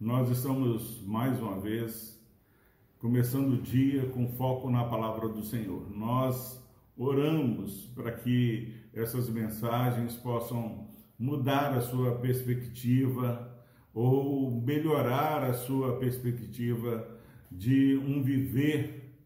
Nós estamos mais uma vez começando o dia com foco na palavra do Senhor. Nós oramos para que essas mensagens possam mudar a sua perspectiva ou melhorar a sua perspectiva de um viver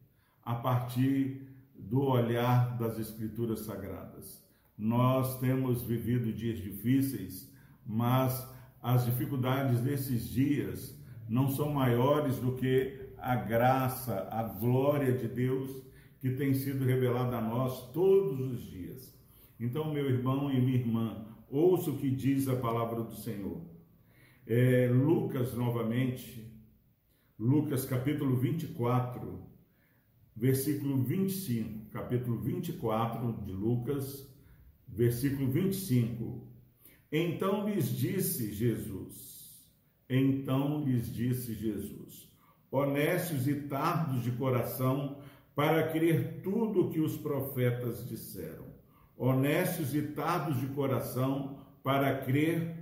a partir do olhar das Escrituras Sagradas. Nós temos vivido dias difíceis, mas as dificuldades desses dias não são maiores do que a graça, a glória de Deus que tem sido revelada a nós todos os dias. Então, meu irmão e minha irmã, ouça o que diz a palavra do Senhor. É, Lucas, novamente, Lucas capítulo 24, versículo 25, capítulo 24 de Lucas, versículo 25. Então lhes disse Jesus, então lhes disse Jesus, honestos e tardos de coração, para crer tudo o que os profetas disseram. Honestos e tardos de coração, para crer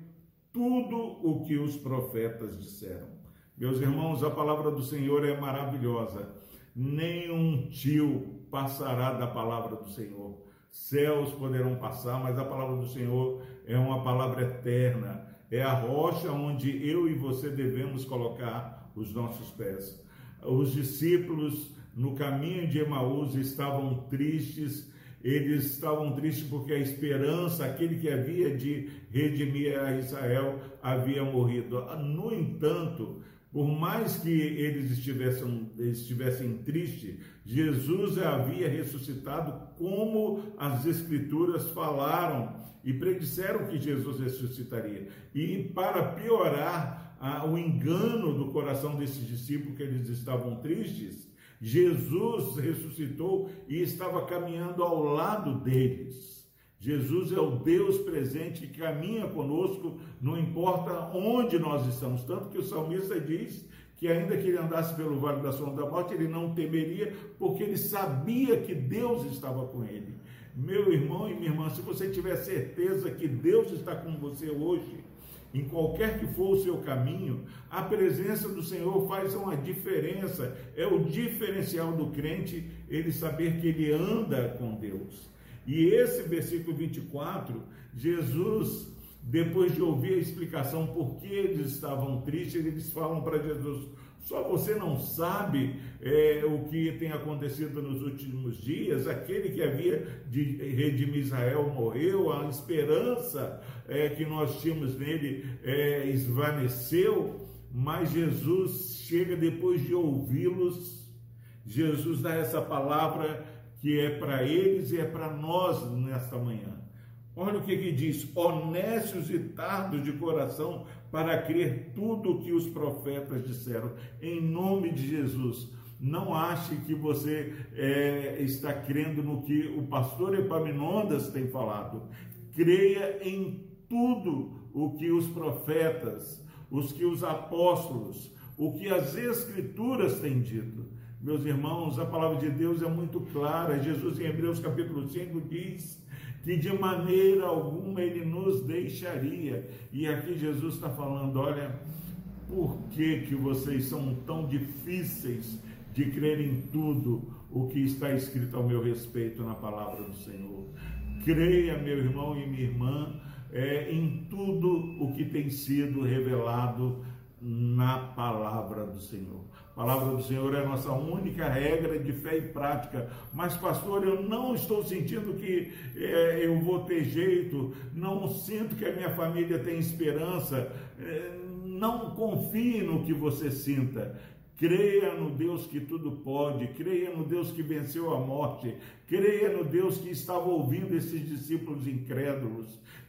tudo o que os profetas disseram. Meus irmãos, a palavra do Senhor é maravilhosa. Nenhum tio passará da palavra do Senhor. Céus poderão passar, mas a palavra do Senhor é uma palavra eterna, é a rocha onde eu e você devemos colocar os nossos pés. Os discípulos no caminho de Emaús estavam tristes, eles estavam tristes porque a esperança, aquele que havia de redimir a Israel, havia morrido. No entanto, por mais que eles estivessem, estivessem tristes, Jesus havia ressuscitado como as Escrituras falaram e predisseram que Jesus ressuscitaria. E para piorar ah, o engano do coração desses discípulos, que eles estavam tristes, Jesus ressuscitou e estava caminhando ao lado deles. Jesus é o Deus presente que caminha conosco, não importa onde nós estamos. Tanto que o salmista diz que, ainda que ele andasse pelo vale da sombra da morte, ele não temeria, porque ele sabia que Deus estava com ele. Meu irmão e minha irmã, se você tiver certeza que Deus está com você hoje, em qualquer que for o seu caminho, a presença do Senhor faz uma diferença. É o diferencial do crente ele saber que ele anda com Deus. E esse versículo 24, Jesus, depois de ouvir a explicação por que eles estavam tristes, eles falam para Jesus: só você não sabe é, o que tem acontecido nos últimos dias. Aquele que havia de redimir Israel morreu, a esperança é, que nós tínhamos nele é, esvaneceu. Mas Jesus chega depois de ouvi-los, Jesus dá essa palavra que é para eles e é para nós nesta manhã. Olha o que, que diz: honestos e tardos de coração para crer tudo o que os profetas disseram, em nome de Jesus. Não ache que você é, está crendo no que o pastor Epaminondas tem falado. Creia em tudo o que os profetas, os que os apóstolos, o que as escrituras têm dito. Meus irmãos, a palavra de Deus é muito clara. Jesus, em Hebreus capítulo 5, diz que de maneira alguma ele nos deixaria. E aqui Jesus está falando: olha, por que, que vocês são tão difíceis de crer em tudo o que está escrito ao meu respeito na palavra do Senhor? Creia, meu irmão e minha irmã, é, em tudo o que tem sido revelado na palavra do Senhor. A palavra do Senhor é a nossa única regra de fé e prática. Mas, pastor, eu não estou sentindo que é, eu vou ter jeito, não sinto que a minha família tem esperança. É, não confie no que você sinta. Creia no Deus que tudo pode, creia no Deus que venceu a morte, creia no Deus que estava ouvindo esses discípulos incrédulos,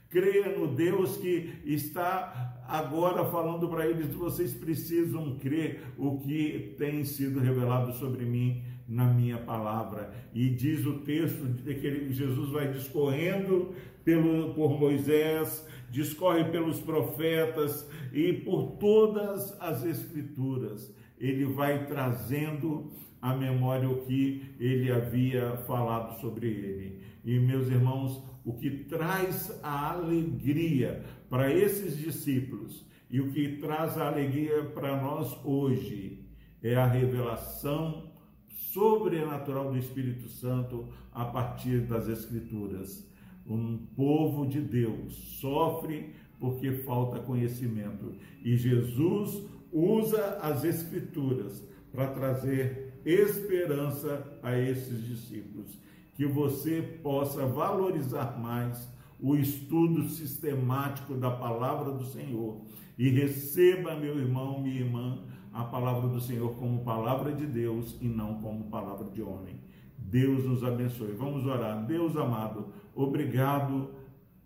Creia no Deus que está agora falando para eles: vocês precisam crer o que tem sido revelado sobre mim na minha palavra. E diz o texto de que Jesus vai discorrendo pelo, por Moisés, discorre pelos profetas e por todas as escrituras. Ele vai trazendo à memória o que ele havia falado sobre ele. E meus irmãos, o que traz a alegria para esses discípulos E o que traz alegria para nós hoje é a revelação sobrenatural do Espírito Santo a partir das Escrituras. Um povo de Deus sofre porque falta conhecimento e Jesus usa as Escrituras para trazer esperança a esses discípulos. Que você possa valorizar mais o estudo sistemático da palavra do Senhor e receba, meu irmão, minha irmã, a palavra do Senhor como palavra de Deus e não como palavra de homem. Deus nos abençoe. Vamos orar. Deus amado, obrigado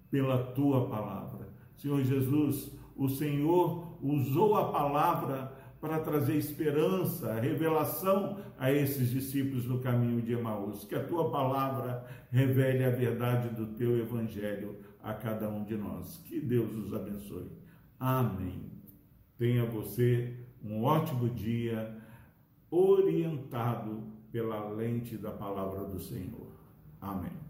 pela tua palavra. Senhor Jesus, o Senhor usou a palavra para trazer esperança, revelação a esses discípulos no caminho de Emaús. Que a tua palavra revele a verdade do teu evangelho a cada um de nós. Que Deus os abençoe. Amém. Tenha você um ótimo dia orientado pela lente da palavra do Senhor. Amém.